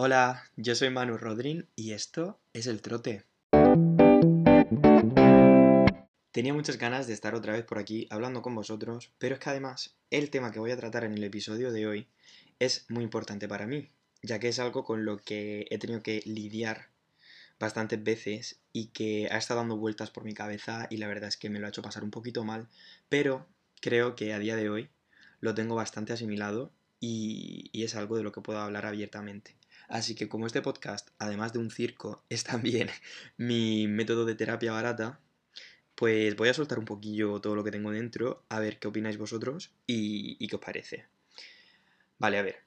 Hola, yo soy Manu Rodrín y esto es El Trote. Tenía muchas ganas de estar otra vez por aquí hablando con vosotros, pero es que además el tema que voy a tratar en el episodio de hoy es muy importante para mí, ya que es algo con lo que he tenido que lidiar bastantes veces y que ha estado dando vueltas por mi cabeza y la verdad es que me lo ha hecho pasar un poquito mal, pero creo que a día de hoy lo tengo bastante asimilado y, es algo de lo que puedo hablar abiertamente. Así que como este podcast, además de un circo, es también mi método de terapia barata, pues voy a soltar un poquillo todo lo que tengo dentro, a ver qué opináis vosotros y, qué os parece. Vale, a ver.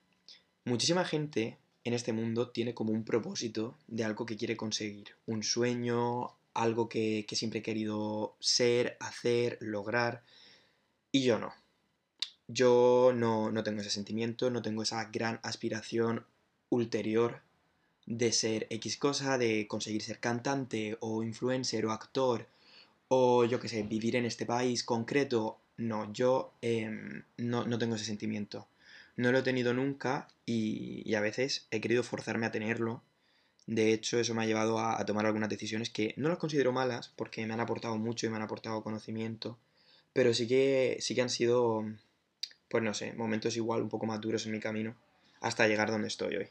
Muchísima gente en este mundo tiene como un propósito de algo que quiere conseguir, un sueño, algo que, siempre he querido ser, hacer, lograr, y yo no. Yo no, no tengo ese sentimiento, no tengo esa gran aspiración ulterior de ser X cosa, de conseguir ser cantante o influencer o actor o yo qué sé, vivir en este país concreto. No, yo em, no, no tengo ese sentimiento. No lo he tenido nunca y, a veces he querido forzarme a tenerlo. De hecho, eso me ha llevado a, tomar algunas decisiones que no las considero malas porque me han aportado mucho y me han aportado conocimiento, pero sí que, sí que han sido, pues no sé, momentos igual un poco más duros en mi camino hasta llegar donde estoy hoy.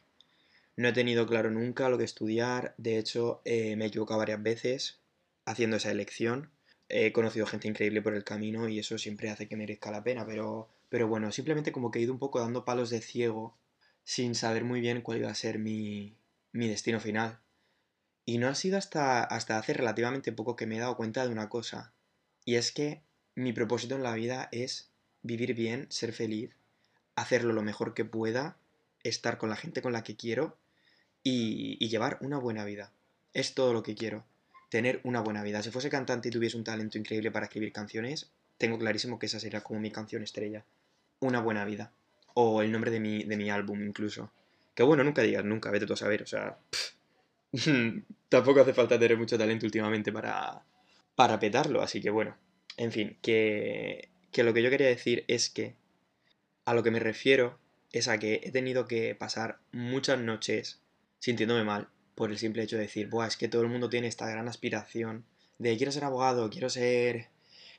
No he tenido claro nunca lo que estudiar, de hecho eh, me he equivocado varias veces haciendo esa elección. He conocido gente increíble por el camino y eso siempre hace que merezca la pena, pero pero bueno, simplemente como que he ido un poco dando palos de ciego sin saber muy bien cuál iba a ser mi, mi destino final. Y no ha sido hasta, hasta hace relativamente poco que me he dado cuenta de una cosa. Y es que mi propósito en la vida es vivir bien, ser feliz, hacerlo lo mejor que pueda, estar con la gente con la que quiero y, llevar una buena vida. Es todo lo que quiero. Tener una buena vida. Si fuese cantante y tuviese un talento increíble para escribir canciones, tengo clarísimo que esa sería como mi canción estrella. Una buena vida. O el nombre de mi, de mi álbum incluso. Que bueno, nunca digas nunca, vete tú a saber, o sea... tampoco hace falta tener mucho talento últimamente para, para petarlo, así que bueno. En fin, que, que lo que yo quería decir es que a lo que me refiero es a que he tenido que pasar muchas noches sintiéndome mal por el simple hecho de decir, Buah, es que todo el mundo tiene esta gran aspiración de quiero ser abogado, quiero ser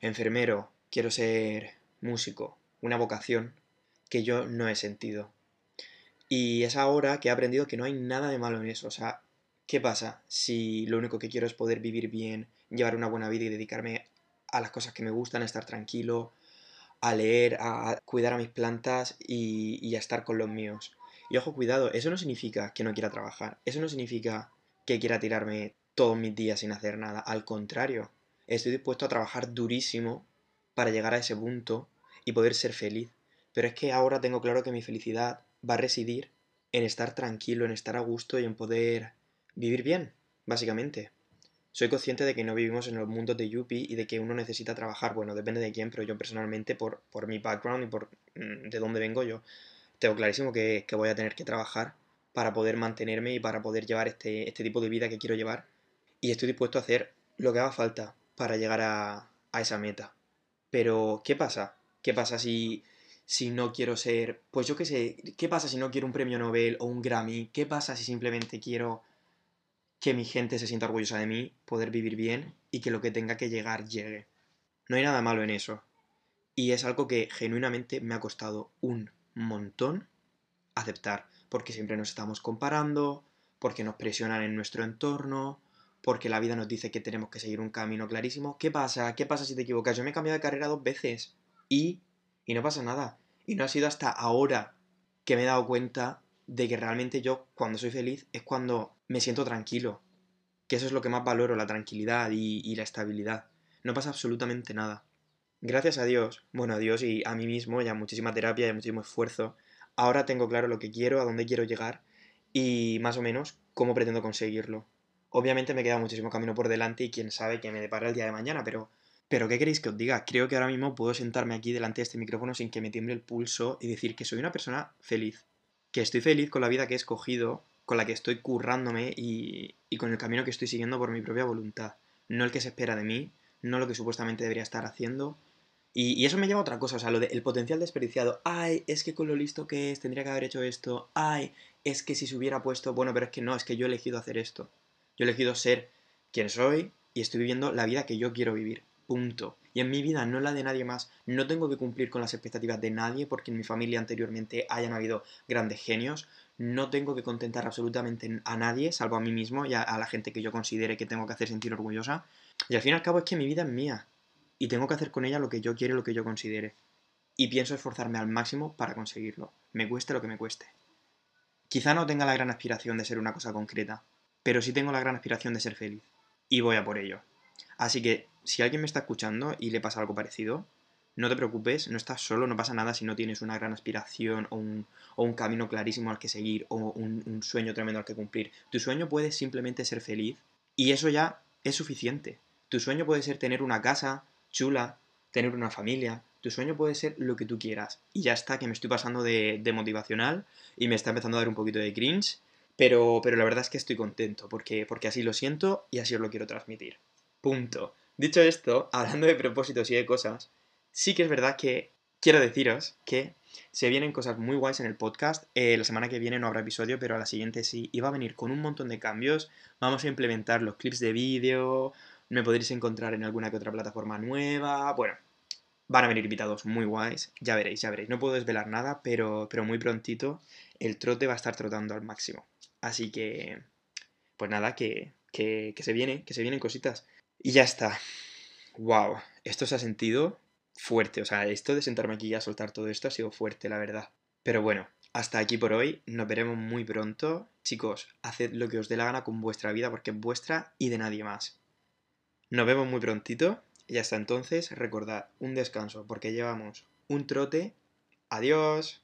enfermero, quiero ser músico, una vocación que yo no he sentido. Y es ahora que he aprendido que no hay nada de malo en eso. O sea, ¿qué pasa si lo único que quiero es poder vivir bien, llevar una buena vida y dedicarme a las cosas que me gustan, estar tranquilo, a leer, a cuidar a mis plantas y, a estar con los míos? Y ojo, cuidado, eso no significa que no quiera trabajar, eso no significa que quiera tirarme todos mis días sin hacer nada, al contrario, estoy dispuesto a trabajar durísimo para llegar a ese punto y poder ser feliz. Pero es que ahora tengo claro que mi felicidad va a residir en estar tranquilo, en estar a gusto y en poder vivir bien, básicamente. Soy consciente de que no vivimos en los mundos de Yuppie y de que uno necesita trabajar, bueno, depende de quién, pero yo personalmente, por, por mi background y por mm, de dónde vengo yo, tengo clarísimo que, voy a tener que trabajar para poder mantenerme y para poder llevar este, este tipo de vida que quiero llevar. Y estoy dispuesto a hacer lo que haga falta para llegar a, a esa meta. Pero, ¿qué pasa? ¿Qué pasa si, si no quiero ser, pues yo qué sé, qué pasa si no quiero un premio Nobel o un Grammy? ¿Qué pasa si simplemente quiero que mi gente se sienta orgullosa de mí, poder vivir bien y que lo que tenga que llegar llegue? No hay nada malo en eso. Y es algo que genuinamente me ha costado un montón aceptar, porque siempre nos estamos comparando, porque nos presionan en nuestro entorno, porque la vida nos dice que tenemos que seguir un camino clarísimo. ¿Qué pasa? ¿Qué pasa si te equivocas? Yo me he cambiado de carrera dos veces y, y no pasa nada. Y no ha sido hasta ahora que me he dado cuenta de que realmente yo cuando soy feliz es cuando me siento tranquilo. Que eso es lo que más valoro, la tranquilidad y, la estabilidad. No pasa absolutamente nada. Gracias a Dios, bueno, a Dios y a mí mismo, ya muchísima terapia y muchísimo esfuerzo, ahora tengo claro lo que quiero, a dónde quiero llegar y más o menos cómo pretendo conseguirlo. Obviamente me queda muchísimo camino por delante y quién sabe qué me depara el día de mañana, pero pero ¿qué queréis que os diga? Creo que ahora mismo puedo sentarme aquí delante de este micrófono sin que me tiemble el pulso y decir que soy una persona feliz. Que estoy feliz con la vida que he escogido, con la que estoy currándome y, y con el camino que estoy siguiendo por mi propia voluntad. No el que se espera de mí, no lo que supuestamente debería estar haciendo, Y, eso me lleva a otra cosa, o sea, lo del potencial desperdiciado. Ay, es que con lo listo que es, tendría que haber hecho esto. Ay, es que si se hubiera puesto, bueno, pero es que no, es que yo he elegido hacer esto. Yo he elegido ser quien soy y estoy viviendo la vida que yo quiero vivir. Punto. Y en mi vida, no la de nadie más. No tengo que cumplir con las expectativas de nadie porque en mi familia anteriormente hayan habido grandes genios. No tengo que contentar absolutamente a nadie, salvo a mí mismo y a, a la gente que yo considere que tengo que hacer sentir orgullosa. Y al fin y al cabo es que mi vida es mía y tengo que hacer con ella lo que yo quiero y lo que yo considere. Y pienso esforzarme al máximo para conseguirlo, me cueste lo que me cueste. Quizá no tenga la gran aspiración de ser una cosa concreta, pero sí tengo la gran aspiración de ser feliz. Y voy a por ello. Así que, si alguien me está escuchando y le pasa algo parecido, no te preocupes, no estás solo, no pasa nada si no tienes una gran aspiración o un, camino clarísimo al que seguir o un, un sueño tremendo al que cumplir. Tu sueño puede simplemente ser feliz y eso ya es suficiente. Tu sueño puede ser tener una casa, chula, tener una familia. Tu sueño puede ser lo que tú quieras. Y ya está, que me estoy pasando de, motivacional y me está empezando a dar un poquito de cringe. Pero, pero la verdad es que estoy contento porque, porque así lo siento y así os lo quiero transmitir. Punto. Dicho esto, hablando de propósitos y de cosas, sí que es verdad que quiero deciros que se vienen cosas muy guays en el podcast. Eh, la semana que viene no habrá episodio, pero a la siguiente sí. Y va a venir con un montón de cambios. Vamos a implementar los clips de vídeo, me podréis encontrar en alguna que otra plataforma nueva. Bueno, van a venir invitados muy guays. Ya veréis, ya veréis. No puedo desvelar nada, pero, pero muy prontito el trote va a estar trotando al máximo. Así que, pues nada, que, que, que se viene, que se vienen cositas. Y ya está. Wow, esto se ha sentido fuerte. O sea, esto de sentarme aquí y a soltar todo esto ha sido fuerte, la verdad. Pero bueno, hasta aquí por hoy. Nos veremos muy pronto. Chicos, haced lo que os dé la gana con vuestra vida porque es vuestra y de nadie más. Nos vemos muy prontito y hasta entonces recordad un descanso porque llevamos un trote. Adiós.